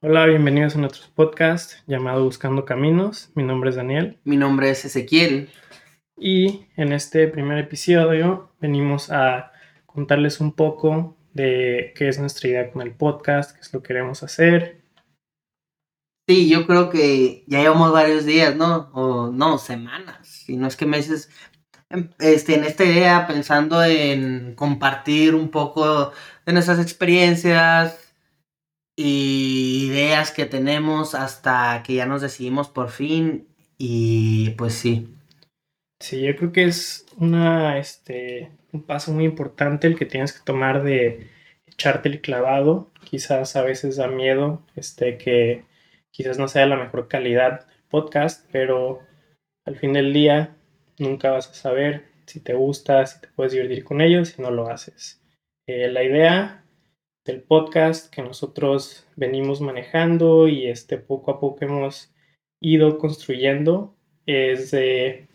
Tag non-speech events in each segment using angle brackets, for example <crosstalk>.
Hola, bienvenidos a nuestro podcast llamado Buscando Caminos. Mi nombre es Daniel. Mi nombre es Ezequiel. Y en este primer episodio venimos a contarles un poco de qué es nuestra idea con el podcast, qué es lo que queremos hacer. Sí, yo creo que ya llevamos varios días, ¿no? O no, semanas, si no es que meses, em, este, en esta idea pensando en compartir un poco de nuestras experiencias y ideas que tenemos hasta que ya nos decidimos por fin y pues sí. Sí, yo creo que es una, este, un paso muy importante el que tienes que tomar de echarte el clavado. Quizás a veces da miedo este, que quizás no sea la mejor calidad del podcast, pero al fin del día nunca vas a saber si te gusta, si te puedes divertir con ellos, si no lo haces. Eh, la idea del podcast que nosotros venimos manejando y este poco a poco hemos ido construyendo es de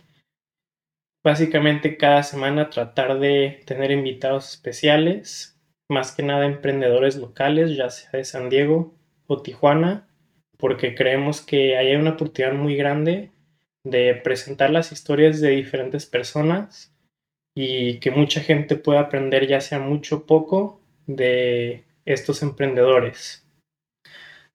básicamente cada semana tratar de tener invitados especiales, más que nada emprendedores locales, ya sea de San Diego o Tijuana, porque creemos que hay una oportunidad muy grande de presentar las historias de diferentes personas y que mucha gente pueda aprender ya sea mucho o poco de estos emprendedores.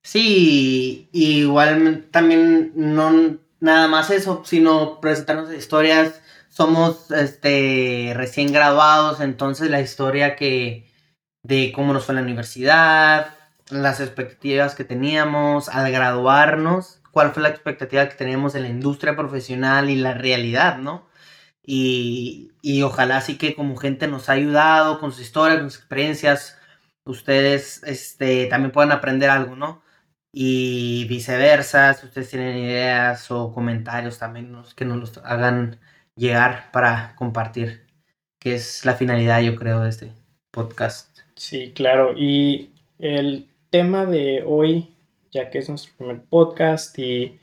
Sí, igual también no nada más eso, sino presentarnos historias somos este, recién graduados, entonces la historia que de cómo nos fue la universidad, las expectativas que teníamos al graduarnos, cuál fue la expectativa que teníamos en la industria profesional y la realidad, ¿no? Y, y ojalá sí que como gente nos ha ayudado con sus historias, con sus experiencias, ustedes este, también puedan aprender algo, ¿no? Y viceversa, si ustedes tienen ideas o comentarios también que nos los hagan llegar para compartir, que es la finalidad, yo creo, de este podcast. Sí, claro. Y el tema de hoy, ya que es nuestro primer podcast y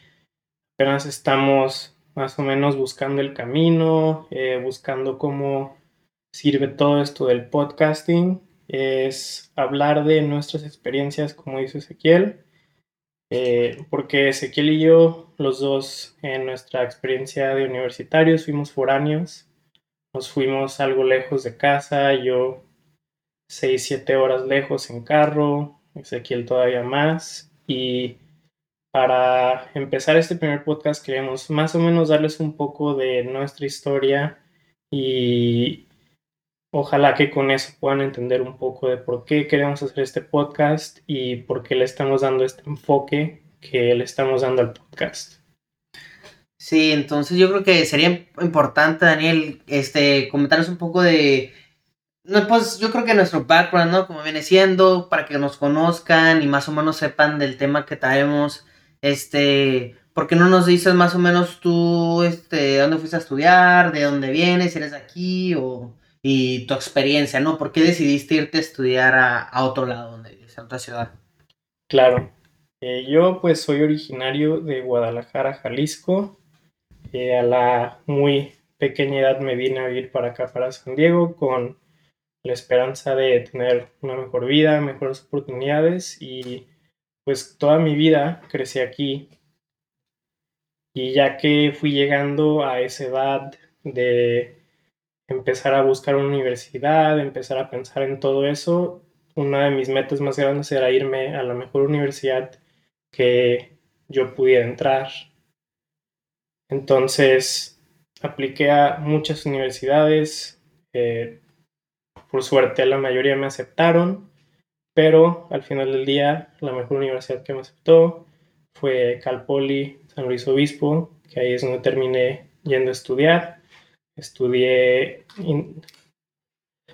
apenas estamos más o menos buscando el camino, eh, buscando cómo sirve todo esto del podcasting, es hablar de nuestras experiencias, como dice Ezequiel, eh, porque Ezequiel y yo, los dos en nuestra experiencia de universitarios, fuimos foráneos, nos fuimos algo lejos de casa, yo 6, 7 horas lejos en carro, Ezequiel todavía más, y para empezar este primer podcast queremos más o menos darles un poco de nuestra historia y Ojalá que con eso puedan entender un poco de por qué queremos hacer este podcast y por qué le estamos dando este enfoque que le estamos dando al podcast. Sí, entonces yo creo que sería importante, Daniel, este, comentarnos un poco de, pues yo creo que nuestro background, ¿no? Como viene siendo, para que nos conozcan y más o menos sepan del tema que traemos, este, ¿por qué no nos dices más o menos tú, este, dónde fuiste a estudiar, de dónde vienes, si eres aquí o y tu experiencia, ¿no? ¿Por qué decidiste irte a estudiar a, otro lado, donde a otra ciudad? Claro, eh, yo pues soy originario de Guadalajara, Jalisco. Eh, a la muy pequeña edad me vine a vivir para acá, para San Diego, con la esperanza de tener una mejor vida, mejores oportunidades y pues toda mi vida crecí aquí. Y ya que fui llegando a esa edad de empezar a buscar una universidad, empezar a pensar en todo eso, una de mis metas más grandes era irme a la mejor universidad que yo pudiera entrar. Entonces, apliqué a muchas universidades, eh, por suerte la mayoría me aceptaron, pero al final del día la mejor universidad que me aceptó fue Cal Poly San Luis Obispo, que ahí es donde terminé yendo a estudiar. Estudié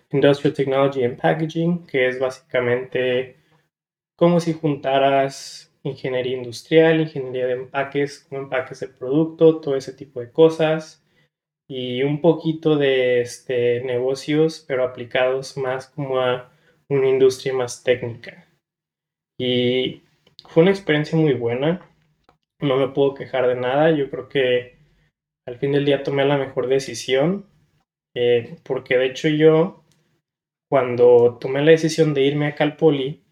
Industrial Technology and Packaging, que es básicamente como si juntaras ingeniería industrial, ingeniería de empaques, como empaques de producto, todo ese tipo de cosas, y un poquito de este, negocios, pero aplicados más como a una industria más técnica. Y fue una experiencia muy buena, no me puedo quejar de nada, yo creo que al fin del día tomé la mejor decisión, eh, porque de hecho yo, cuando tomé la decisión de irme a Calpoli,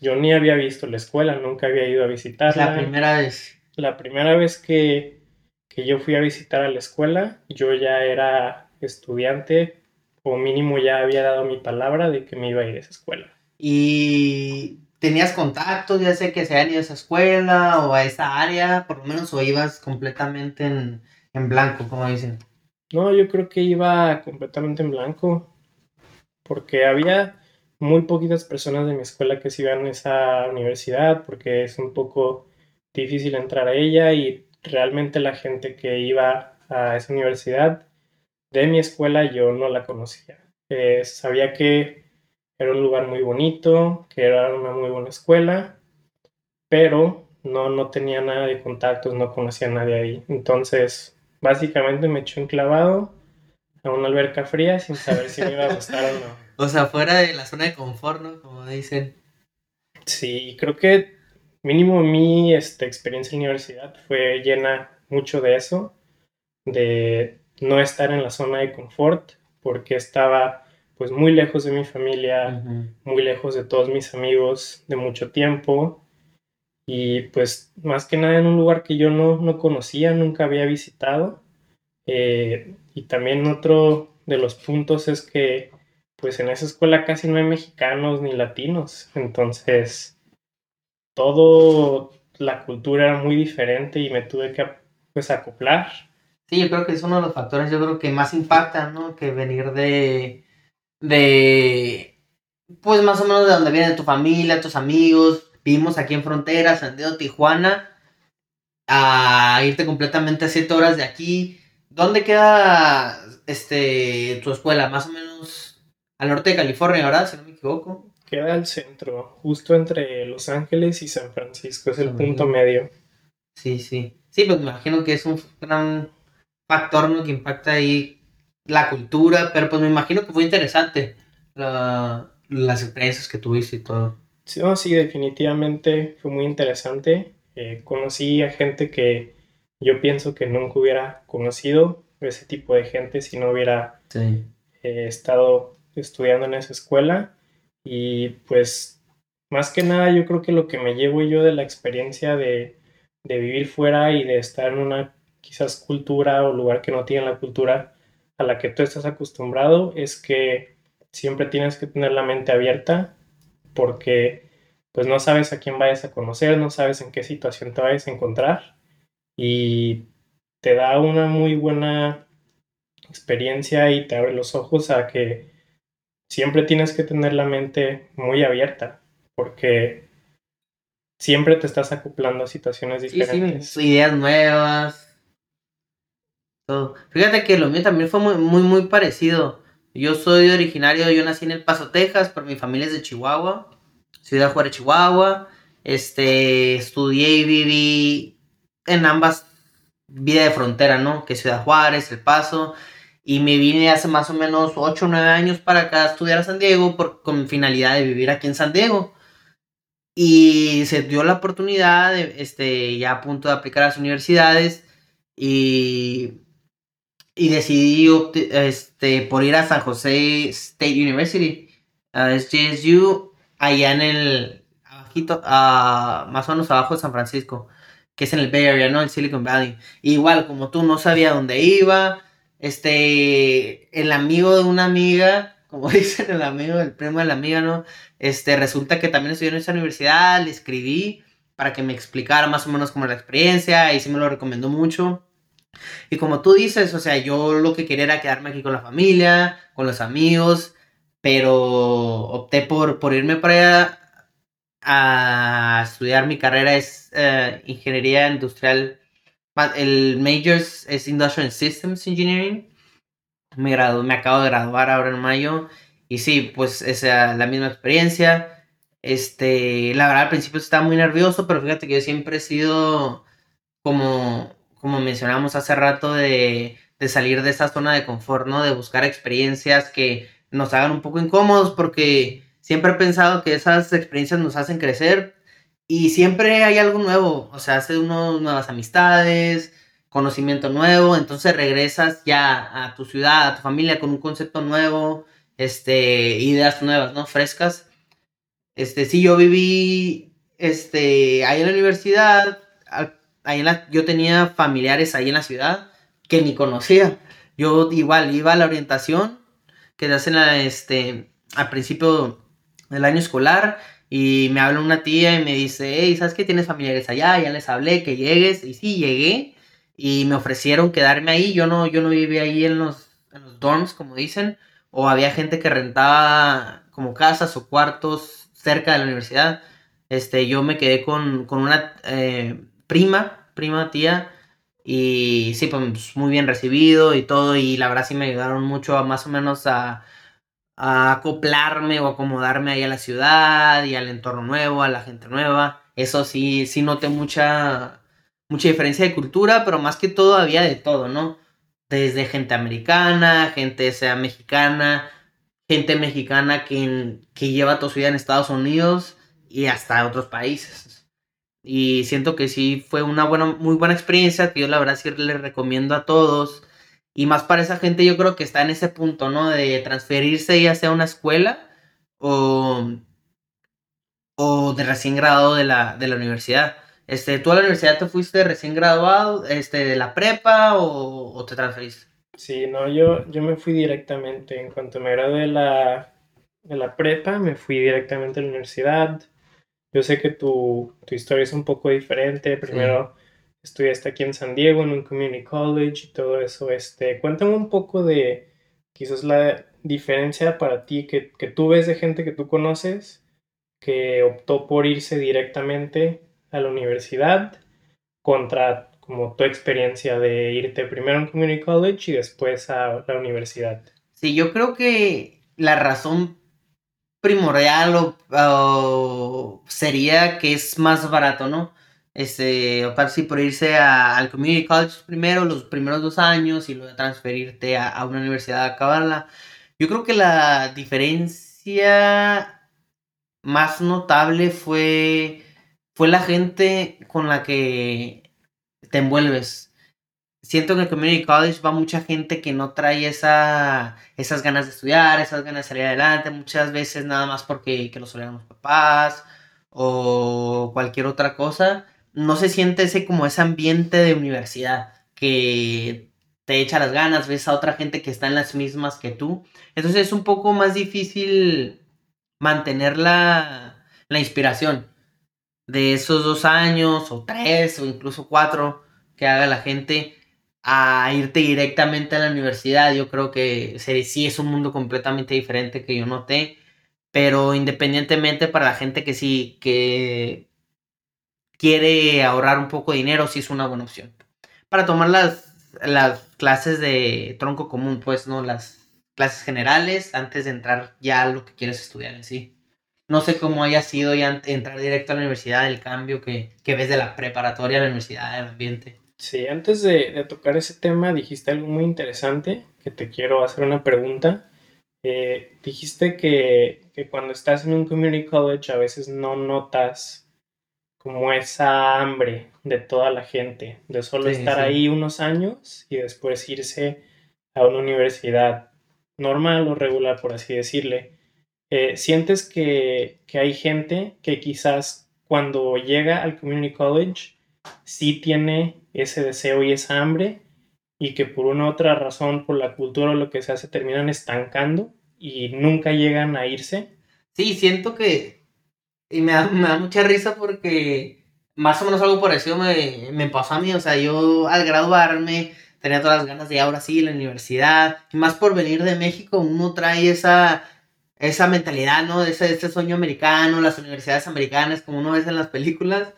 yo ni había visto la escuela, nunca había ido a visitarla. La primera vez. La primera vez que, que yo fui a visitar a la escuela, yo ya era estudiante, o mínimo ya había dado mi palabra de que me iba a ir a esa escuela. Y tenías contactos, ya sé que se han ido a esa escuela o a esa área, por lo menos, o ibas completamente en, en blanco, como dicen. No, yo creo que iba completamente en blanco, porque había muy poquitas personas de mi escuela que se iban a esa universidad, porque es un poco difícil entrar a ella y realmente la gente que iba a esa universidad de mi escuela yo no la conocía. Eh, sabía que era un lugar muy bonito, que era una muy buena escuela, pero no, no tenía nada de contactos, no conocía a nadie ahí. Entonces, básicamente me echó enclavado a una alberca fría sin saber si me iba a gustar o no. <laughs> O sea, fuera de la zona de confort, ¿no? Como dicen. Sí, creo que mínimo mi esta, experiencia en universidad fue llena mucho de eso, de no estar en la zona de confort, porque estaba pues muy lejos de mi familia, muy lejos de todos mis amigos de mucho tiempo y pues más que nada en un lugar que yo no, no conocía, nunca había visitado. Eh, y también otro de los puntos es que pues en esa escuela casi no hay mexicanos ni latinos, entonces todo la cultura era muy diferente y me tuve que pues acoplar. Sí, yo creo que es uno de los factores, yo creo que más impactan, ¿no? Que venir de, de, pues más o menos de donde viene tu familia, tus amigos, vivimos aquí en frontera, San Diego, Tijuana, a irte completamente a 7 horas de aquí. ¿Dónde queda este tu escuela? Más o menos al norte de California, ¿verdad? Si no me equivoco. Queda al centro, justo entre Los Ángeles y San Francisco, es el punto medio. Sí, sí. Sí, pues me imagino que es un gran factor ¿no? que impacta ahí la cultura, pero pues me imagino que fue interesante las experiencias que tuviste y todo. Sí, sí, definitivamente fue muy interesante. Eh, conocí a gente que yo pienso que nunca hubiera conocido, ese tipo de gente, si no hubiera eh, estado estudiando en esa escuela. Y pues, más que nada, yo creo que lo que me llevo yo de la experiencia de, de vivir fuera y de estar en una quizás cultura o lugar que no tiene la cultura a la que tú estás acostumbrado es que siempre tienes que tener la mente abierta porque pues no sabes a quién vayas a conocer, no sabes en qué situación te vayas a encontrar y te da una muy buena experiencia y te abre los ojos a que siempre tienes que tener la mente muy abierta porque siempre te estás acoplando a situaciones diferentes. Sí, ideas nuevas. Fíjate que lo mío también fue muy, muy, parecido. Yo soy originario, yo nací en El Paso, Texas, pero mi familia es de Chihuahua, Ciudad Juárez, Chihuahua. Este, estudié y viví en ambas vida de frontera, ¿no? Que Ciudad Juárez, El Paso. Y me vine hace más o menos 8 o 9 años para acá a estudiar a San Diego por, con finalidad de vivir aquí en San Diego. Y se dio la oportunidad, de, este, ya a punto de aplicar a las universidades. Y y decidí este, por ir a San José State University, a SJSU, allá en el, abajito, más o menos abajo de San Francisco, que es en el Bay Area, ¿no? En Silicon Valley. igual, como tú, no sabía dónde iba, este, el amigo de una amiga, como <laughs> dicen, el amigo del primo de la amiga, ¿no? Este, resulta que también estudió en esa universidad, le escribí para que me explicara más o menos cómo era la experiencia, y sí me lo recomendó mucho. Y como tú dices, o sea, yo lo que quería era quedarme aquí con la familia, con los amigos, pero opté por, por irme para allá a estudiar mi carrera es eh, ingeniería industrial. El major es Industrial Systems Engineering. Me, me acabo de graduar ahora en mayo. Y sí, pues es la misma experiencia. Este, la verdad al principio estaba muy nervioso, pero fíjate que yo siempre he sido como como mencionamos hace rato, de, salir de esa zona de confort, ¿no? De buscar experiencias que nos hagan un poco incómodos porque siempre he pensado que esas experiencias nos hacen crecer y siempre hay algo nuevo, o sea, hace unos nuevas amistades, conocimiento nuevo, entonces regresas ya a tu ciudad, a tu familia con un concepto nuevo, este, ideas nuevas, ¿no? Frescas. Este, sí, yo viví, este, ahí en la universidad, ahí en la, yo tenía familiares ahí en la ciudad que ni conocía. Yo igual iba a la orientación que te hacen la, este, al principio del año escolar y me habla una tía y me dice, hey, ¿sabes qué? Tienes familiares allá, ya les hablé que llegues. Y sí, llegué y me ofrecieron quedarme ahí. Yo no, yo no vivía ahí en los, en los dorms, como dicen, o había gente que rentaba como casas o cuartos cerca de la universidad. Este, yo me quedé con, con una eh, prima, prima tía, y sí, pues muy bien recibido y todo, y la verdad sí me ayudaron mucho a más o menos a, acoplarme o acomodarme ahí a la ciudad y al entorno nuevo, a la gente nueva. Eso sí, sí noté mucha, mucha diferencia de cultura, pero más que todo había de todo, ¿no? Desde gente americana, gente sea mexicana, gente mexicana que, que lleva toda su vida en Estados Unidos y hasta otros países. Y siento que sí fue una buena, muy buena experiencia que yo la verdad sí le recomiendo a todos. Y más para esa gente yo creo que está en ese punto, ¿no? De transferirse ya sea a una escuela o, o de recién graduado de la, de la universidad. Este, ¿Tú a la universidad te fuiste recién graduado este, de la prepa o, o te transferiste? Sí, no, yo, yo me fui directamente, en cuanto me gradué de la, de la prepa, me fui directamente a la universidad. Yo sé que tu, tu historia es un poco diferente. Primero estudiaste aquí en San Diego, en un community college y todo eso. Este, cuéntame un poco de quizás la diferencia para ti que, que tú ves de gente que tú conoces que optó por irse directamente a la universidad contra como tu experiencia de irte primero a un community college y después a la universidad. Sí, yo creo que la razón primordial o, sería que es más barato, ¿no? Este, optar sí por irse al community college primero, los primeros dos años y luego transferirte a, a una universidad a acabarla. Yo creo que la diferencia más notable fue, fue la gente con la que te envuelves. Siento que en el Community College va mucha gente que no trae esa, esas ganas de estudiar, esas ganas de salir adelante, muchas veces nada más porque que lo solían los papás o cualquier otra cosa. No se siente ese como ese ambiente de universidad que te echa las ganas, ves a otra gente que está en las mismas que tú. Entonces es un poco más difícil mantener la, la inspiración de esos dos años o tres o incluso cuatro que haga la gente a irte directamente a la universidad. Yo creo que sí es un mundo completamente diferente que yo noté, pero independientemente para la gente que sí, que quiere ahorrar un poco de dinero, sí es una buena opción. Para tomar las, las clases de tronco común, pues, ¿no? Las clases generales antes de entrar ya a lo que quieres estudiar en sí no sé cómo haya sido ya entrar directo a la universidad, el cambio que, ves de la preparatoria a la universidad, del ambiente. Sí, antes de, tocar ese tema dijiste algo muy interesante, que te quiero hacer una pregunta. Eh, dijiste que, cuando estás en un community college a veces no notas como esa hambre de toda la gente, de solo estar ahí unos años y después irse a una universidad normal o regular, por así decirle. Eh, ¿Sientes que, hay gente que quizás cuando llega al community college sí tiene ese deseo y esa hambre y que por una u otra razón, por la cultura o lo que sea, se terminan estancando y nunca llegan a irse? Sí, siento que... Y me da, mucha risa porque más o menos algo parecido me, me pasó a mí. O sea, yo al graduarme tenía todas las ganas de ahora sí la universidad. Y más por venir de México, uno trae esa esa mentalidad, ¿no? Ese, ese sueño americano, las universidades americanas, como uno ve en las películas.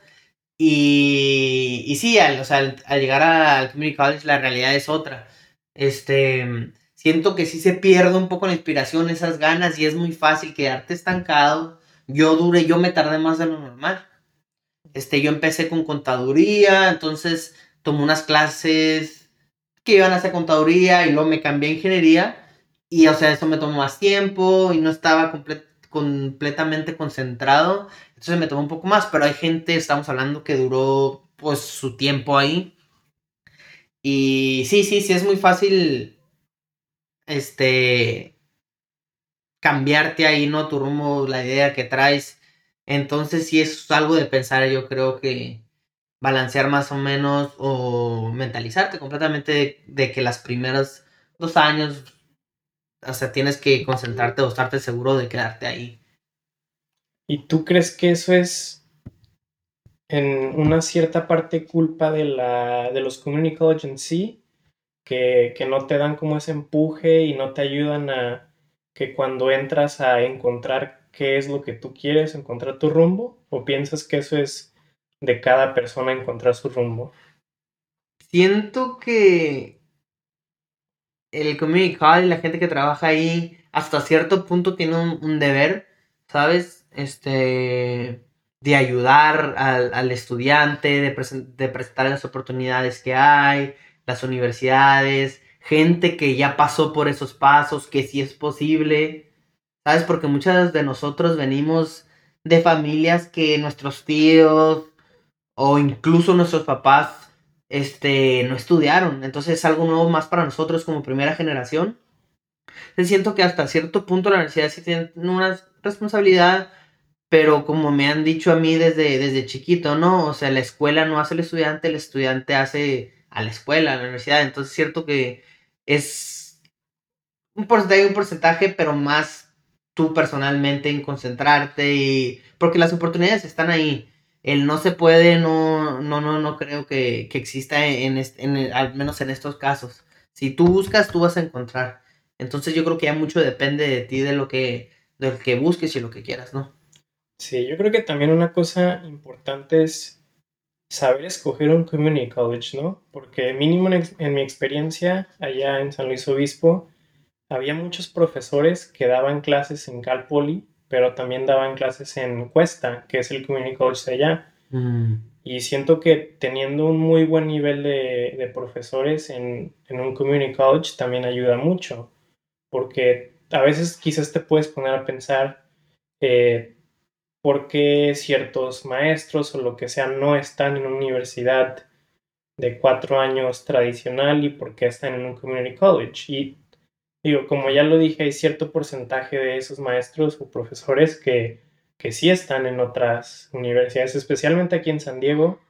Y, sí, al, o sea, al, llegar al community college la realidad es otra. Este, siento que sí se pierde un poco la inspiración, esas ganas y es muy fácil quedarte estancado. Yo dure, yo me tardé más de lo normal. Este, yo empecé con contaduría, entonces tomé unas clases que iban a hacer contaduría y luego me cambié a ingeniería y, o sea, eso me tomó más tiempo y no estaba completamente concentrado. Entonces me tomó un poco más, pero hay gente, estamos hablando, que duró pues su tiempo ahí. Y sí, sí, sí, es muy fácil, este, cambiarte ahí, ¿no? Tu rumbo, la idea que traes. Entonces sí es algo de pensar, yo creo que balancear más o menos o mentalizarte completamente de, que las primeras dos años, o sea, tienes que concentrarte o estarte seguro de quedarte ahí. ¿Y tú crees que eso es en una cierta parte culpa de, la, de los community college en sí? Que, que no te dan como ese empuje y no te ayudan a que cuando entras a encontrar qué es lo que tú quieres, encontrar tu rumbo? ¿O piensas que eso es de cada persona encontrar su rumbo? Siento que el community college, la gente que trabaja ahí, hasta cierto punto tiene un, deber, ¿sabes? Este, de ayudar al, estudiante, de, de presentar las oportunidades que hay, las universidades, gente que ya pasó por esos pasos, que sí es posible, ¿sabes? Porque muchas de nosotros venimos de familias que nuestros tíos, o incluso nuestros papás este, no estudiaron. Entonces es algo nuevo más para nosotros como primera generación. siento que hasta cierto punto la universidad sí tiene una responsabilidad, pero como me han dicho a mí desde, desde chiquito, ¿no? O sea, la escuela no hace el estudiante, el estudiante hace a la escuela, a la universidad. Entonces es cierto que es un porcentaje, un porcentaje, pero más tú personalmente en concentrarte y... Porque las oportunidades están ahí el no se puede, no, no, no, no creo que, exista en, en, al menos en estos casos. Si tú buscas, tú vas a encontrar. Entonces yo creo que ya mucho depende de ti, de lo que, de lo que busques y lo que quieras, ¿no? Sí, yo creo que también una cosa importante es saber escoger un community college, ¿no? Porque mínimo en, en mi experiencia allá en San Luis Obispo, había muchos profesores que daban clases en Cal Poly pero también daban clases en Cuesta, que es el community college de allá. Mm. Y siento que teniendo un muy buen nivel de, profesores en, un community college también ayuda mucho, porque a veces quizás te puedes poner a pensar eh, por qué ciertos maestros o lo que sea no están en una universidad de cuatro años tradicional y por qué están en un community college. Y digo, como ya lo dije, hay cierto porcentaje de esos maestros o profesores que, que sí están en otras universidades, especialmente aquí en San Diego,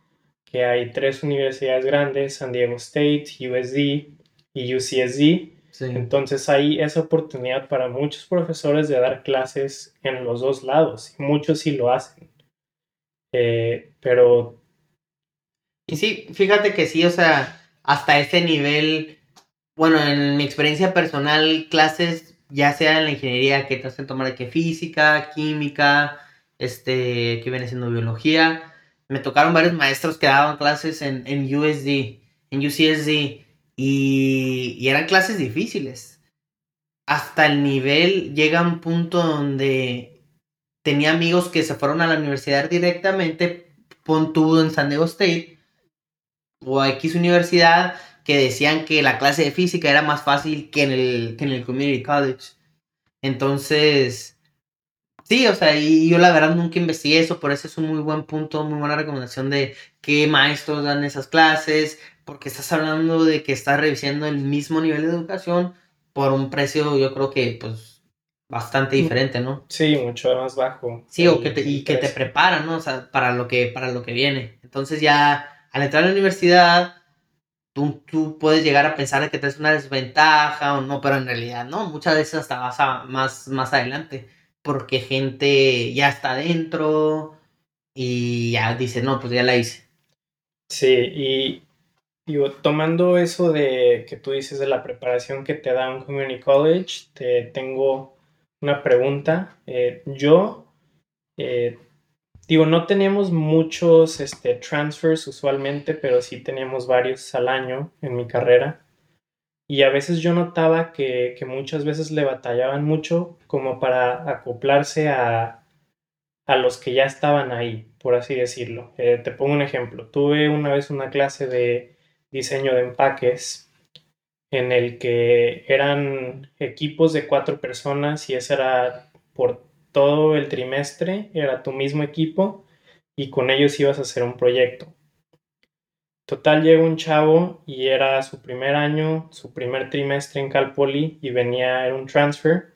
que hay tres universidades grandes, San Diego State, USD y UCSD. Entonces hay esa oportunidad para muchos profesores de dar clases en los dos lados, y muchos sí lo hacen. Eh, pero... Y sí, fíjate que sí, o sea, hasta ese nivel bueno, en mi experiencia personal, clases, ya sea en la ingeniería que te hacen tomar que física, química, este, que viene siendo biología, me tocaron varios maestros que daban clases en, en USD, en UCSD, y, y eran clases difíciles. Hasta el nivel llega un punto donde tenía amigos que se fueron a la universidad directamente, pon en San Diego State, o a X universidad, que decían que la clase de física era más fácil que en el, que en el community college. Entonces, sí, o sea, y yo la verdad nunca investigué eso, por eso es un muy buen punto, muy buena recomendación de qué maestros dan esas clases, porque estás hablando de que estás revisando el mismo nivel de educación por un precio, yo creo que, pues, bastante mm. diferente, ¿no? Sí, mucho más bajo. Sí, o que te, y que te preparan, ¿no? O sea, para lo que, para lo que viene. Entonces ya, al entrar a la universidad, tú, puedes llegar a pensar que tienes una desventaja o no, pero en realidad no, muchas veces hasta vas a, más, más adelante, porque gente ya está dentro y ya dice, no, pues ya la hice. Sí, y digo, tomando eso de que tú dices de la preparación que te da un community college, te tengo una pregunta. Eh, yo eh, Digo, no teníamos muchos este, transfers usualmente, pero sí teníamos varios al año en mi carrera. Y a veces yo notaba que, muchas veces le batallaban mucho como para acoplarse a, los que ya estaban ahí, por así decirlo. Eh, te pongo un ejemplo. Tuve una vez una clase de diseño de empaques en el que eran equipos de cuatro personas y ese era por todo el trimestre era tu mismo equipo y con ellos ibas a hacer un proyecto. Total llegó un chavo y era su primer año, su primer trimestre en Cal Poly y venía, era un transfer.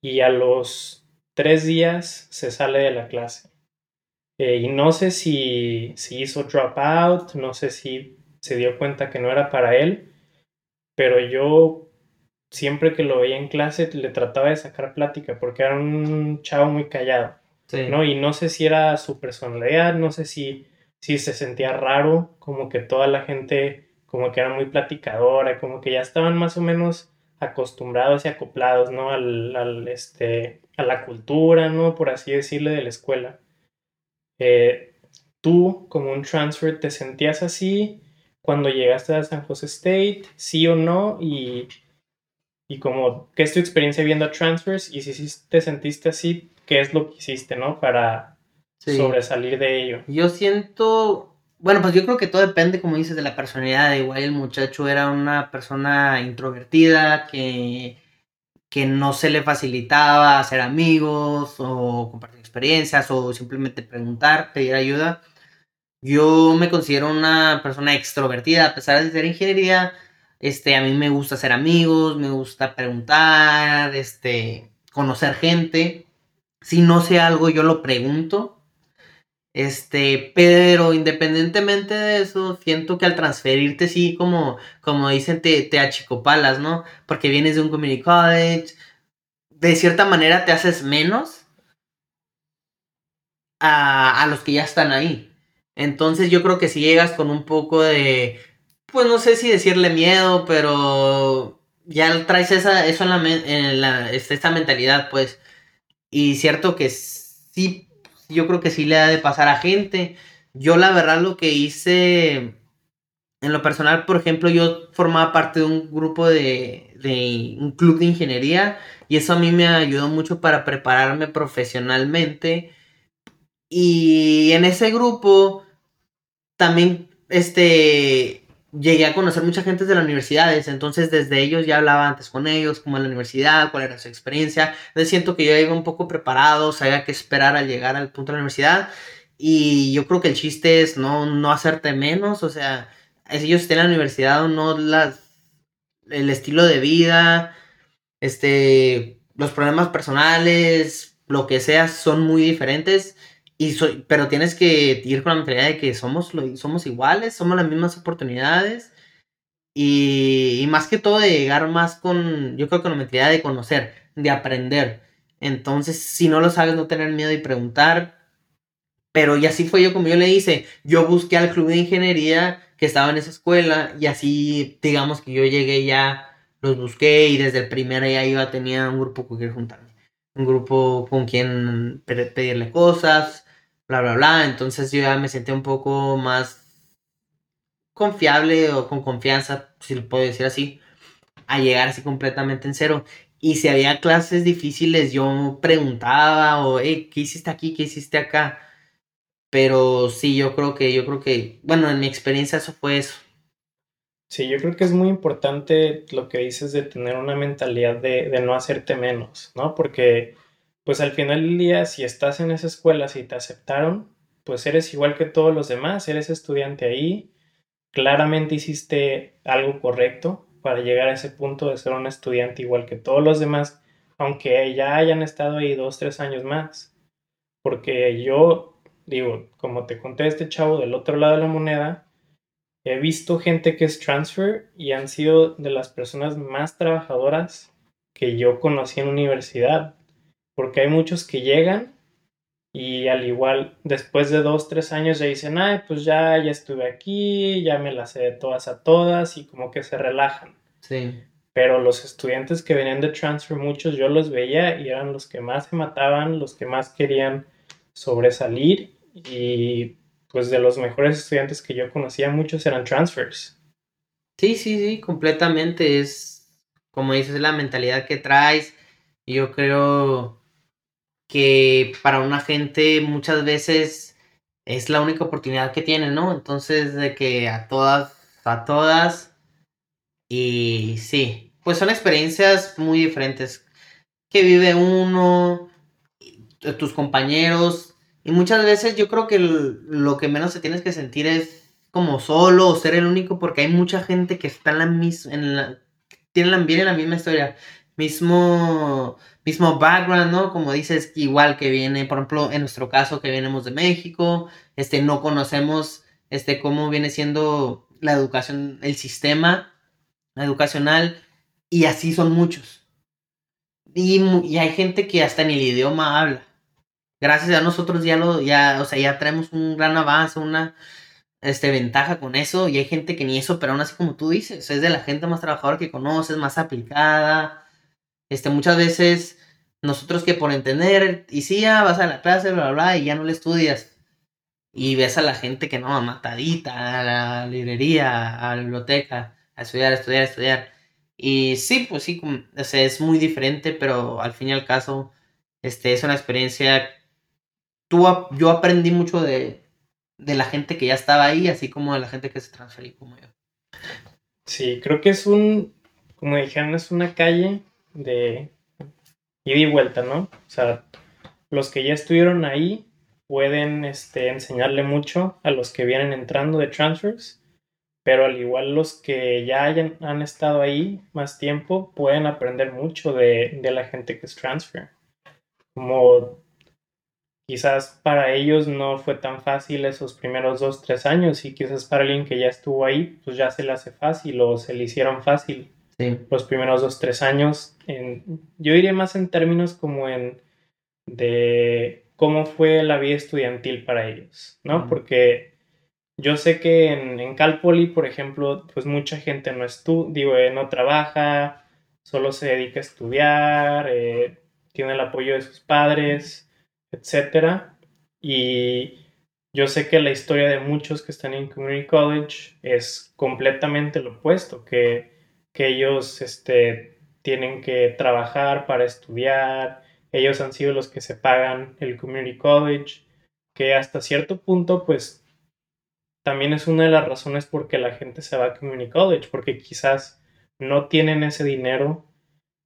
Y a los tres días se sale de la clase. Eh, y no sé si, si hizo dropout, no sé si se dio cuenta que no era para él, pero yo siempre que lo veía en clase le trataba de sacar plática porque era un chavo muy callado, ¿no? Y no sé si era su personalidad, no sé si, si se sentía raro, como que toda la gente como que era muy platicadora, como que ya estaban más o menos acostumbrados y acoplados, ¿no? Al, este, a la cultura, ¿no? Por así decirle, de la escuela. Eh, ¿Tú, como un transfer, te sentías así cuando llegaste a San José State? ¿Sí o no? Y, y como, ¿qué es tu experiencia viendo transfers? Y si te sentiste así, ¿qué es lo que hiciste, ¿no? Para sobresalir de ello. Yo siento bueno, pues yo creo que todo depende, como dices, de la personalidad. Igual el muchacho era una persona introvertida que, que no se le facilitaba hacer amigos o compartir experiencias o simplemente preguntar, pedir ayuda. Yo me considero una persona extrovertida, a pesar de ser ingeniería. Este, a mí me gusta hacer amigos, me gusta preguntar, este, conocer gente. Si no sé algo, yo lo pregunto este, pero independientemente de eso, siento que al transferirte, sí, como, como dicen, te, te achicopalas, ¿no? Porque vienes de un community college, de cierta manera te haces menos a, a los que ya están ahí. Entonces yo creo que si llegas con un poco de, pues no sé si decirle miedo, pero ya traes esa, eso en la, en la esta mentalidad, pues. Y cierto que sí yo creo que sí le ha de pasar a gente. Yo la verdad lo que hice, en lo personal, por ejemplo, yo formaba parte de un grupo de, de un club de ingeniería y eso a mí me ayudó mucho para prepararme profesionalmente. Y en ese grupo también, este, llegué a conocer mucha gente de las universidades, entonces desde ellos ya hablaba antes con ellos, como en la universidad, cuál era su experiencia. Entonces siento que yo iba un poco preparado, sabía qué esperar al llegar al punto de la universidad. Y yo creo que el chiste es no, no hacerte menos, o sea, si ellos estén en la universidad o no, las, el estilo de vida, este, los problemas personales, lo que sea, son muy diferentes y soy, pero tienes que ir con la mentalidad de que somos, somos iguales, somos las mismas oportunidades. Y, y, más que todo de llegar más con, yo creo que con la mentalidad de conocer, de aprender. Entonces, si no lo sabes, no tener miedo y preguntar. Pero y así fue yo como yo le hice. Yo busqué al club de ingeniería que estaba en esa escuela y así, digamos que yo llegué ya, los busqué y desde el primer ya iba, tenía un grupo con quien juntarme. Un grupo con quien pedirle cosas, bla, bla, bla. Entonces yo ya me sentí un poco más confiable o con confianza, si lo puedo decir así, a llegar así completamente en cero. Y si había clases difíciles, yo preguntaba o, hey, ¿qué hiciste aquí? ¿Qué hiciste acá? Pero sí, yo creo que, yo creo que, bueno, en mi experiencia eso fue eso. Sí, yo creo que es muy importante lo que dices de tener una mentalidad de no hacerte menos, ¿no? Porque pues al final del día, si estás en esa escuela, si te aceptaron, pues eres igual que todos los demás, eres estudiante ahí, claramente hiciste algo correcto para llegar a ese punto de ser un estudiante igual que todos los demás, aunque ya hayan estado ahí dos, tres años más. Porque yo, digo, como te conté este chavo del otro lado de la moneda, he visto gente que es transfer y han sido de las personas más trabajadoras que yo conocí en universidad porque hay muchos que llegan y al igual después de dos, tres años ya dicen, ay, pues ya, ya estuve aquí, ya me las sé de todas a todas y como que se relajan. Sí. Pero los estudiantes que venían de transfer, muchos yo los veía y eran los que más se mataban, los que más querían sobresalir y pues de los mejores estudiantes que yo conocía, muchos eran transfers. Sí, sí, sí, completamente. Es, como dices, la mentalidad que traes. Yo creo que para una gente muchas veces es la única oportunidad que tiene, ¿no? Entonces, de que a todas, a todas, y sí, pues son experiencias muy diferentes que vive uno, tus compañeros, y muchas veces yo creo que lo que menos se tienes que sentir es como solo o ser el único, porque hay mucha gente que está en la misma, en la, tiene la, misma historia, mismo mismo background, ¿no? Como dices, igual que viene, por ejemplo, en nuestro caso que venimos de México, este, no conocemos, este, cómo viene siendo la educación, el sistema educacional, y así son muchos. Y, y hay gente que hasta en el idioma habla. Gracias a nosotros ya lo, ya, o sea, ya traemos un gran avance, una, este, ventaja con eso, y hay gente que ni eso, pero aún así como tú dices, es de la gente más trabajadora que conoces, más aplicada, este, muchas veces nosotros que por entender, y sí, ya vas a la clase, bla, bla, bla, y ya no le estudias. Y ves a la gente que no, matadita, a la librería, a la biblioteca, a estudiar, a estudiar, a estudiar. Y sí, pues sí, es muy diferente, pero al fin y al caso, este, es una experiencia. Tú, yo aprendí mucho de, de la gente que ya estaba ahí, así como de la gente que se transferió como yo. Sí, creo que es un, como dijeron, es una calle de ida y vuelta, ¿no? O sea, los que ya estuvieron ahí pueden este, enseñarle mucho a los que vienen entrando de transfers, pero al igual los que ya hayan, han estado ahí más tiempo pueden aprender mucho de, de la gente que es transfer. Como quizás para ellos no fue tan fácil esos primeros dos, tres años y quizás para alguien que ya estuvo ahí, pues ya se le hace fácil o se le hicieron fácil los primeros dos, tres años. En, yo diría más en términos como en de cómo fue la vida estudiantil para ellos, ¿no? Porque yo sé que en, en Calpoli, por ejemplo, pues mucha gente no estudia, digo, eh, no trabaja, solo se dedica a estudiar, eh, tiene el apoyo de sus padres, etcétera. Y yo sé que la historia de muchos que están en Community College es completamente lo opuesto, que que ellos este, tienen que trabajar para estudiar, ellos han sido los que se pagan el community college, que hasta cierto punto pues también es una de las razones por que la gente se va a community college, porque quizás no tienen ese dinero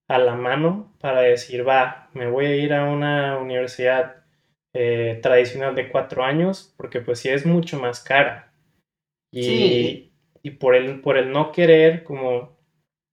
a la mano para decir, va, me voy a ir a una universidad eh, tradicional de cuatro años, porque pues sí es mucho más cara. Y, y por, el, por el no querer como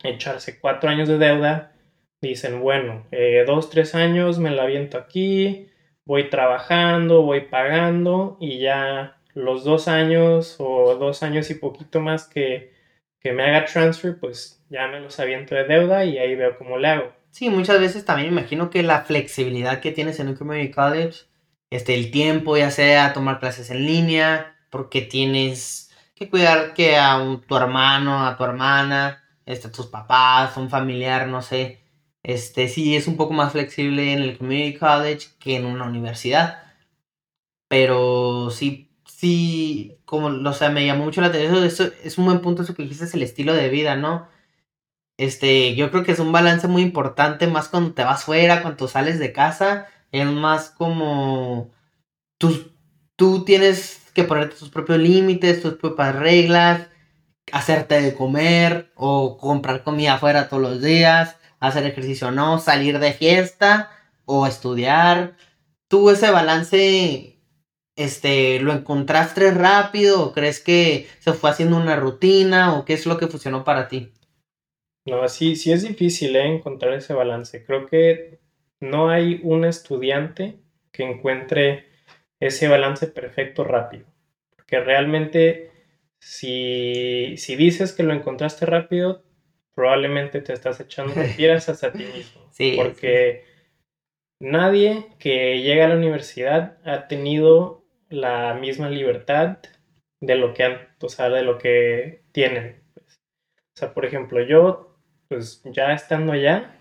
echarse cuatro años de deuda, dicen, bueno, eh, dos, tres años me la aviento aquí, voy trabajando, voy pagando y ya los dos años o dos años y poquito más que, que me haga transfer, pues ya me los aviento de deuda y ahí veo cómo le hago. Sí, muchas veces también imagino que la flexibilidad que tienes en un community college, este, el tiempo, ya sea tomar clases en línea, porque tienes que cuidar que a tu hermano, a tu hermana, este, tus papás, un familiar, no sé, este, sí es un poco más flexible en el community college que en una universidad. Pero sí, sí, como, o sea, me llamó mucho la atención, eso es un buen punto eso que dijiste, es el estilo de vida, ¿no? Este, yo creo que es un balance muy importante, más cuando te vas fuera, cuando sales de casa, es más como tú, tú tienes que ponerte tus propios límites, tus propias reglas, hacerte de comer o comprar comida afuera todos los días, hacer ejercicio o no, salir de fiesta o estudiar. ¿Tú ese balance este, lo encontraste rápido o crees que se fue haciendo una rutina o qué es lo que funcionó para ti? No, sí, sí es difícil ¿eh? encontrar ese balance. Creo que no hay un estudiante que encuentre ese balance perfecto rápido. Porque realmente si, si dices que lo encontraste rápido, probablemente te estás echando <laughs> mentiras hasta ti mismo. Sí, porque nadie que llega a la universidad ha tenido la misma libertad de lo que han, o sea, de lo que tienen. Pues. O sea, por ejemplo, yo, pues ya estando allá,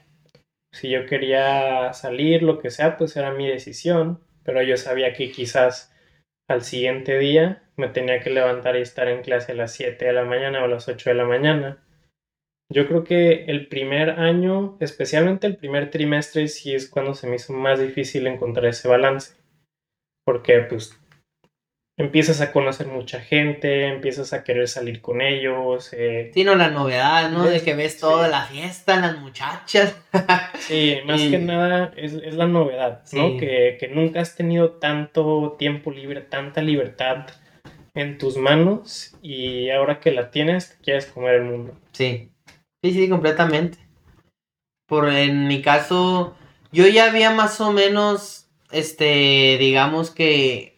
si yo quería salir, lo que sea, pues era mi decisión, pero yo sabía que quizás al siguiente día me tenía que levantar y estar en clase a las 7 de la mañana o a las 8 de la mañana. Yo creo que el primer año, especialmente el primer trimestre, sí es cuando se me hizo más difícil encontrar ese balance. Porque pues empiezas a conocer mucha gente, empiezas a querer salir con ellos. Eh, sí, no, la novedad, ¿no? De que ves toda la fiesta, las muchachas. <laughs> sí, más que nada es, la novedad, ¿no? Que, que, nunca has tenido tanto tiempo libre, tanta libertad en tus manos y ahora que la tienes, quieres comer el mundo. Sí, sí, sí, completamente. Por en mi caso, yo ya había más o menos, este, digamos que,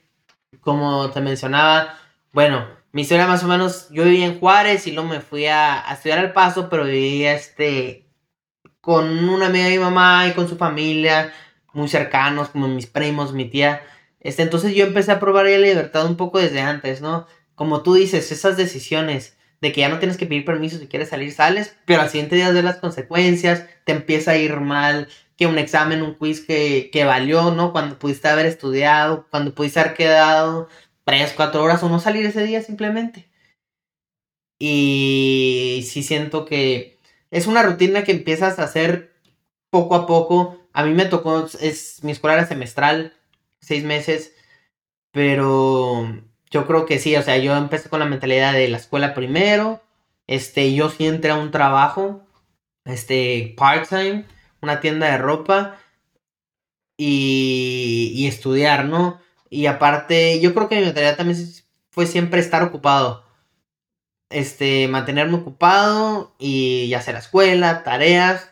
como te mencionaba, bueno, mi historia más o menos, yo vivía en Juárez y luego me fui a, estudiar al Paso, pero vivía, este, con una amiga de mi mamá y con su familia, muy cercanos, como mis primos, mi tía. Este, entonces yo empecé a probar la libertad un poco desde antes, ¿no? Como tú dices, esas decisiones de que ya no tienes que pedir permiso si quieres salir, sales, pero al siguiente día de las consecuencias, te empieza a ir mal, que un examen, un quiz que, que valió, ¿no? Cuando pudiste haber estudiado, cuando pudiste haber quedado tres, cuatro horas o no salir ese día simplemente. Y sí siento que es una rutina que empiezas a hacer poco a poco. A mí me tocó, es mi escuela era semestral, seis meses, pero yo creo que sí, o sea, yo empecé con la mentalidad de la escuela primero, este, yo sí entré a un trabajo, este, part-time, una tienda de ropa y, y estudiar, ¿no? Y aparte, yo creo que mi mentalidad también fue siempre estar ocupado. Este, mantenerme ocupado y sea la escuela, tareas,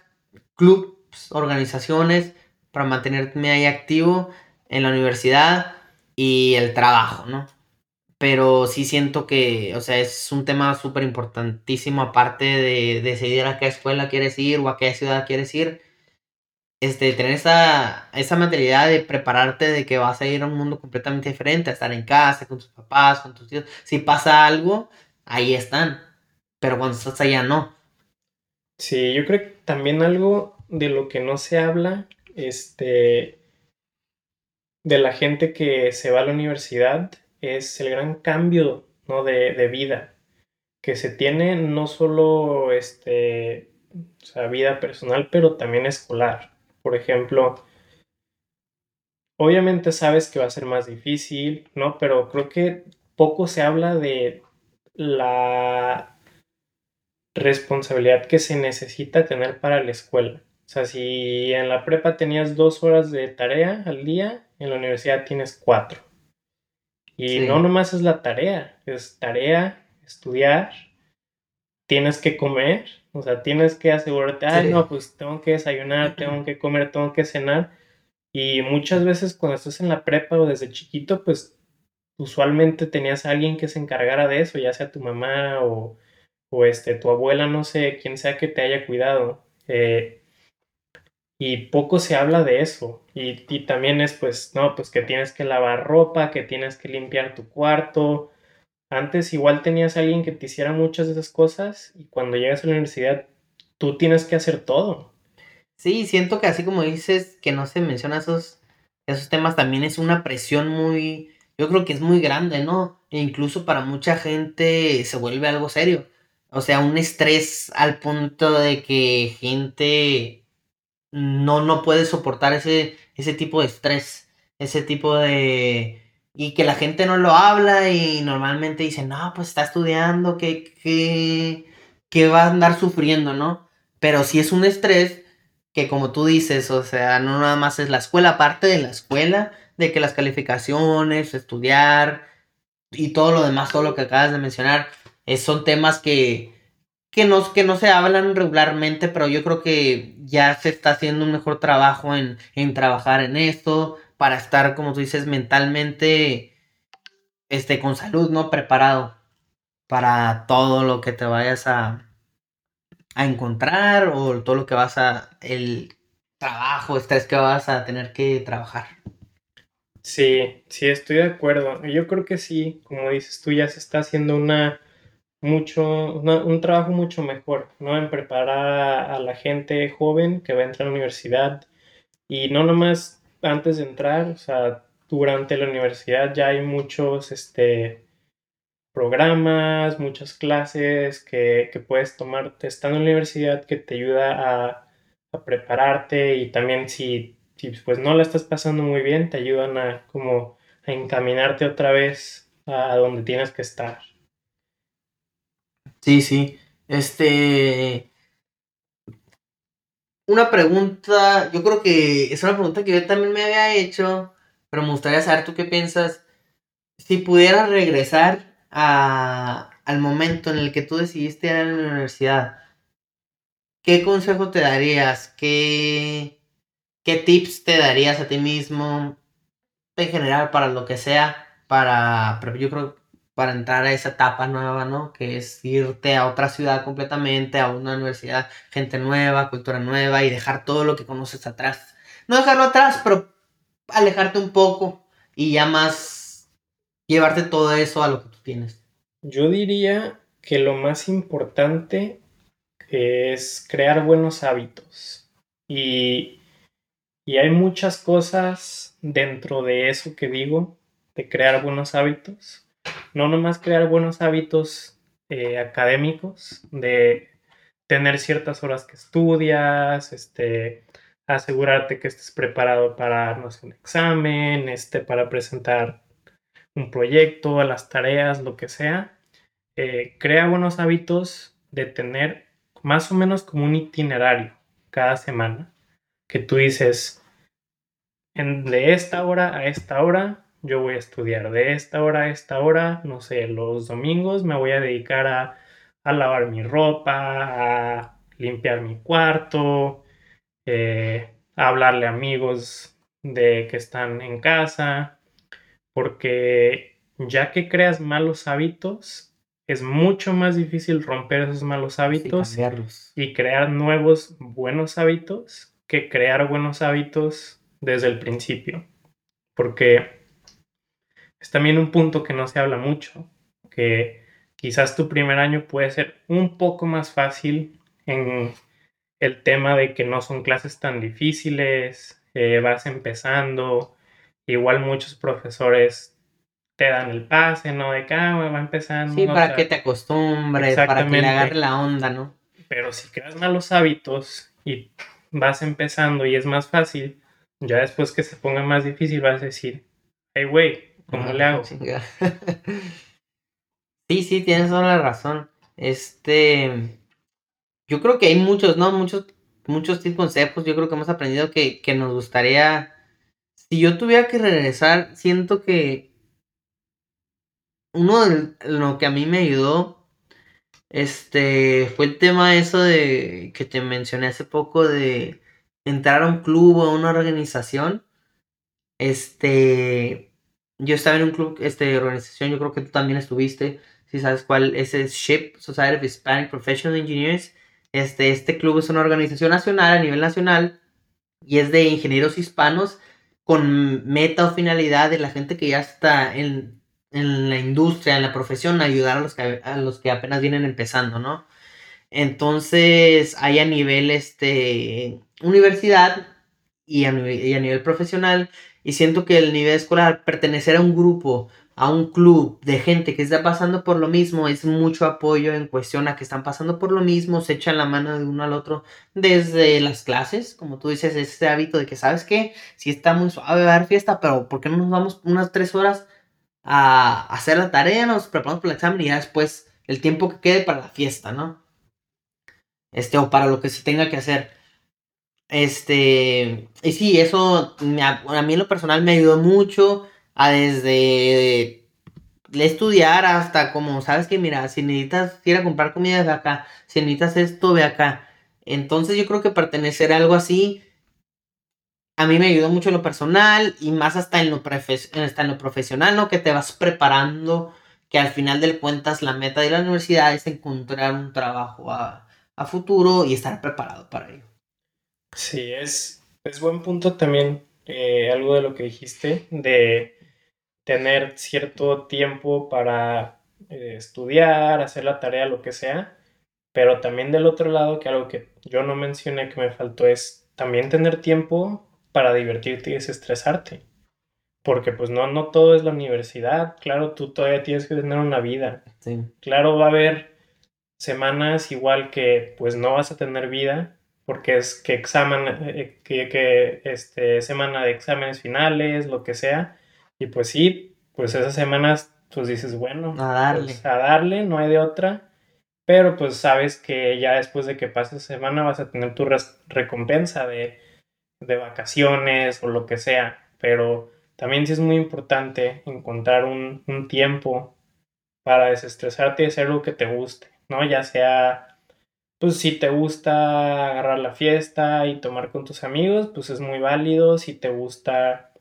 clubs, organizaciones, para mantenerme ahí activo en la universidad y el trabajo, ¿no? pero sí siento que, o sea, es un tema súper importantísimo, aparte de, decidir a qué escuela quieres ir o a qué ciudad quieres ir, este, tener esa, esa mentalidad de prepararte de que vas a ir a un mundo completamente diferente, a estar en casa, con tus papás, con tus tíos. Si pasa algo, ahí están, pero cuando estás allá no. Sí, yo creo que también algo de lo que no se habla, este, de la gente que se va a la universidad, es el gran cambio ¿no? de, vida que se tiene no solo este, vida personal, pero también escolar. Por ejemplo, obviamente sabes que va a ser más difícil, ¿no? Pero creo que poco se habla de la responsabilidad que se necesita tener para la escuela. O sea, si en la prepa tenías dos horas de tarea al día, en la universidad tienes cuatro. Y no nomás es la tarea, es tarea, estudiar, tienes que comer, o sea, tienes que asegurarte, ay, no, pues tengo que desayunar, tengo que comer, tengo que cenar. Y muchas veces cuando estás en la prepa o desde chiquito, pues usualmente tenías a alguien que se encargara de eso, ya sea tu mamá o, o este, tu abuela, no sé, quien sea que te haya cuidado. Eh, y poco se habla de eso. Y, y, también es pues, no, pues que tienes que lavar ropa, que tienes que limpiar tu cuarto. Antes igual tenías a alguien que te hiciera muchas de esas cosas y cuando llegas a la universidad tú tienes que hacer todo. Sí, siento que así como dices que no se menciona esos, esos temas, también es una presión muy, yo creo que es muy grande, ¿no? E incluso para mucha gente se vuelve algo serio. O sea, un estrés al punto de que gente no, no puede soportar ese, ese tipo de estrés, ese tipo de... Y que la gente no lo habla y normalmente dicen, no, pues está estudiando, que, va a andar sufriendo, ¿no? Pero si es un estrés que como tú dices, o sea, no nada más es la escuela, aparte de la escuela, de que las calificaciones, estudiar y todo lo demás, todo lo que acabas de mencionar, son temas que, que no, que no se hablan regularmente, pero yo creo que ya se está haciendo un mejor trabajo en, trabajar en esto, para estar, como tú dices, mentalmente este, con salud, ¿no? Preparado para todo lo que te vayas a, a encontrar o todo lo que vas a, el trabajo, estrés que vas a tener que trabajar. Sí, sí, estoy de acuerdo. Yo creo que sí, como dices tú, ya se está haciendo una mucho, un trabajo mucho mejor, ¿no? En preparar a, la gente joven que va a entrar a la universidad y no nomás antes de entrar, o sea, durante la universidad ya hay muchos, este, programas, muchas clases que, puedes tomar estando en la universidad que te ayuda a, prepararte y también si, si, pues no la estás pasando muy bien, te ayudan a como a encaminarte otra vez a donde tienes que estar. Sí, sí. Este. Una pregunta, yo creo que es una pregunta que yo también me había hecho, pero me gustaría saber tú qué piensas. Si pudieras regresar a, al momento en el que tú decidiste ir a la universidad, ¿qué consejo te darías? ¿Qué, ¿qué tips te darías a ti mismo en general para lo que sea? Para, yo creo para entrar a esa etapa nueva, ¿no? Que es irte a otra ciudad completamente, a una universidad, gente nueva, cultura nueva y dejar todo lo que conoces atrás. No dejarlo atrás, pero alejarte un poco y ya más llevarte todo eso a lo que tú tienes. Yo diría que lo más importante es crear buenos hábitos. Y, y hay muchas cosas dentro de eso que digo, de crear buenos hábitos no nomás crear buenos hábitos eh, académicos, de tener ciertas horas que estudias, este, asegurarte que estés preparado para, no un examen, este, para presentar un proyecto, las tareas, lo que sea. Eh, crea buenos hábitos de tener más o menos como un itinerario cada semana, que tú dices, en, de esta hora a esta hora yo voy a estudiar de esta hora a esta hora, no sé, los domingos me voy a dedicar a, lavar mi ropa, a limpiar mi cuarto, eh, a hablarle a amigos de que están en casa, porque ya que creas malos hábitos, es mucho más difícil romper esos malos hábitos y crear nuevos buenos hábitos que crear buenos hábitos desde el principio. Porque es también un punto que no se habla mucho, que quizás tu primer año puede ser un poco más fácil en el tema de que no son clases tan difíciles, eh, vas empezando, igual muchos profesores te dan el pase, ¿no? De que ah, va empezando. Sí, para que te acostumbres, para que le agarre la onda, ¿no? Pero si creas malos hábitos y vas empezando y es más fácil, ya después que se ponga más difícil vas a decir, hey, güey, ¿Cómo le hago? <laughs> sí, sí, tienes toda la razón. Este. Yo creo que hay muchos, ¿no? Muchos, muchos tipos conceptos. Yo creo que hemos aprendido que, que nos gustaría. Si yo tuviera que regresar, siento que. Uno de lo que a mí me ayudó. Este. Fue el tema eso de. que te mencioné hace poco. De entrar a un club o a una organización. Este yo estaba en un club, este, organización, yo creo que tú también estuviste, si sabes cuál, ese es SHIP, Society of Hispanic Professional Engineers. Este, este club es una organización nacional, a nivel nacional, y es de ingenieros hispanos con meta o finalidad de la gente que ya está en, en la industria, en la profesión, ayudar a los, que, a los que apenas vienen empezando, ¿no? Entonces, hay a nivel este, universidad y a, y a nivel profesional y siento que el nivel escolar, pertenecer a un grupo, a un club de gente que está pasando por lo mismo, es mucho apoyo en cuestión a que están pasando por lo mismo, se echan la mano de uno al otro desde las clases, como tú dices, ese hábito de que, ¿sabes qué? Si está muy suave a haber fiesta, pero ¿por qué no nos vamos unas tres horas a hacer la tarea, nos preparamos para el examen y ya después el tiempo que quede para la fiesta, ¿no? Este, o para lo que se tenga que hacer. Este, y sí, eso a, mí en lo personal me ayudó mucho a desde estudiar hasta como, sabes que mira, si necesitas ir a comprar comida de acá, si necesitas esto, ve acá. Entonces yo creo que pertenecer a algo así a mí me ayudó mucho en lo personal y más hasta en lo, hasta en lo profesional, ¿no? Que te vas preparando, que al final del cuentas la meta de la universidad es encontrar un trabajo a, a futuro y estar preparado para ello. Sí, es, es buen punto también eh, algo de lo que dijiste, de tener cierto tiempo para eh, estudiar, hacer la tarea, lo que sea, pero también del otro lado, que algo que yo no mencioné que me faltó es también tener tiempo para divertirte y desestresarte. Porque pues no, no todo es la universidad, claro, tú todavía tienes que tener una vida. Claro, va a haber semanas igual que pues no vas a tener vida, porque es que examen, eh, que, que este, semana de exámenes finales, lo que sea, y pues sí, pues esas semanas, pues dices, bueno, a darle, pues, a darle, no hay de otra, pero pues sabes que ya después de que pase semana vas a tener tu recompensa de, de vacaciones o lo que sea, pero también sí es muy importante encontrar un, un tiempo para desestresarte y hacer lo que te guste, ¿no? Ya sea pues si te gusta agarrar la fiesta y tomar con tus amigos, pues es muy válido. Si te gusta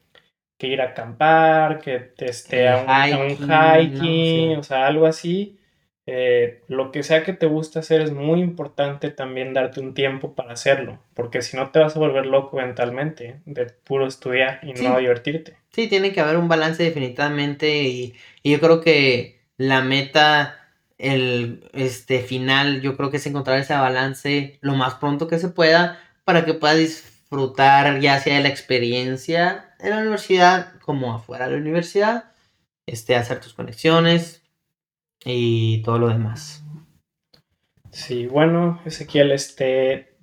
que ir a acampar, que te esté a un, hiking, o sea, algo así. Eh, lo que sea que te guste hacer es muy importante también darte un tiempo para hacerlo, porque si no te vas a volver loco mentalmente de puro estudiar y no divertirte. Sí, tiene que haber un balance definitivamente y, y, yo creo que la meta, el este final, yo creo que es encontrar ese balance lo más pronto que se pueda para que puedas disfrutar ya sea de la experiencia en la universidad como afuera de la universidad, este, hacer tus conexiones y todo lo demás. Sí, bueno, Ezequiel, este,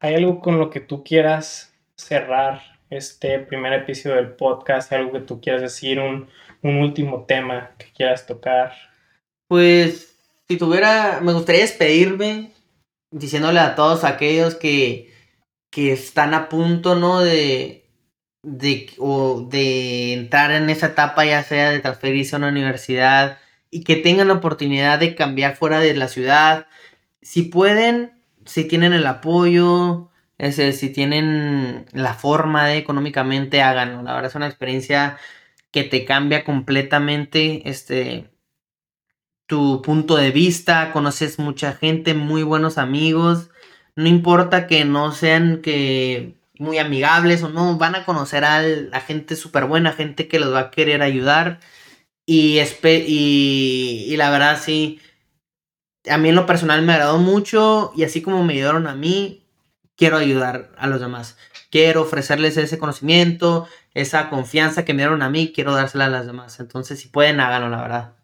¿hay algo con lo que tú quieras cerrar este primer episodio del podcast? ¿Algo que tú quieras decir? ¿Un, un último tema que quieras tocar? Pues, si tuviera, me gustaría despedirme diciéndole a todos aquellos que, que están a punto, ¿no? De, de, o de entrar en esa etapa, ya sea de transferirse a una universidad y que tengan la oportunidad de cambiar fuera de la ciudad. Si pueden, si tienen el apoyo, ese, si tienen la forma de económicamente, háganlo. La verdad es una experiencia que te cambia completamente este tu punto de vista, conoces mucha gente, muy buenos amigos. No importa que no sean que muy amigables o no, van a conocer a, la gente súper buena, gente que los va a querer ayudar. Y, y, y la verdad sí, a mí en lo personal me agradó mucho y así como me ayudaron a mí, quiero ayudar a los demás. Quiero ofrecerles ese conocimiento, esa confianza que me dieron a mí, quiero dársela a las demás. Entonces, si pueden, háganlo, la verdad.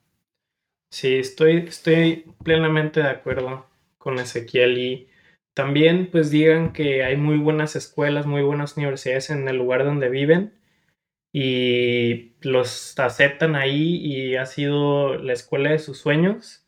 Sí, estoy, estoy plenamente de acuerdo con Ezequiel y también pues digan que hay muy buenas escuelas, muy buenas universidades en el lugar donde viven y los aceptan ahí y ha sido la escuela de sus sueños,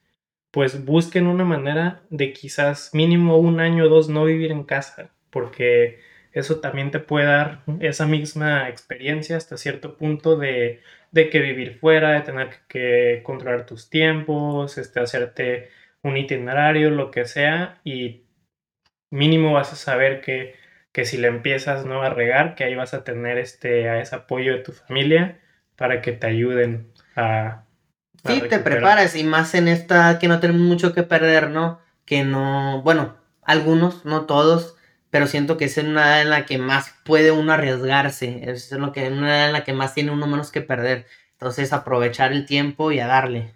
pues busquen una manera de quizás mínimo un año o dos no vivir en casa, porque eso también te puede dar esa misma experiencia hasta cierto punto de, de que vivir fuera, de tener que controlar tus tiempos, este, hacerte un itinerario, lo que sea, y mínimo vas a saber que, que si le empiezas ¿no? a regar, que ahí vas a tener este, a ese apoyo de tu familia para que te ayuden a... sí, te preparas y más en esta que no tenemos mucho que perder, ¿no? Que no, bueno, algunos, no todos, pero siento que es una en la que más puede uno arriesgarse, es lo que, una en la que más tiene uno menos que perder. Entonces aprovechar el tiempo y a darle.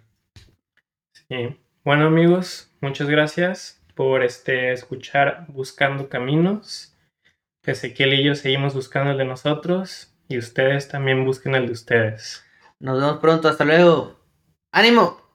Sí. Bueno amigos, muchas gracias por este, escuchar Buscando Caminos. Ezequiel y yo seguimos buscando el de nosotros y ustedes también busquen el de ustedes. Nos vemos pronto, hasta luego. ¡Ánimo!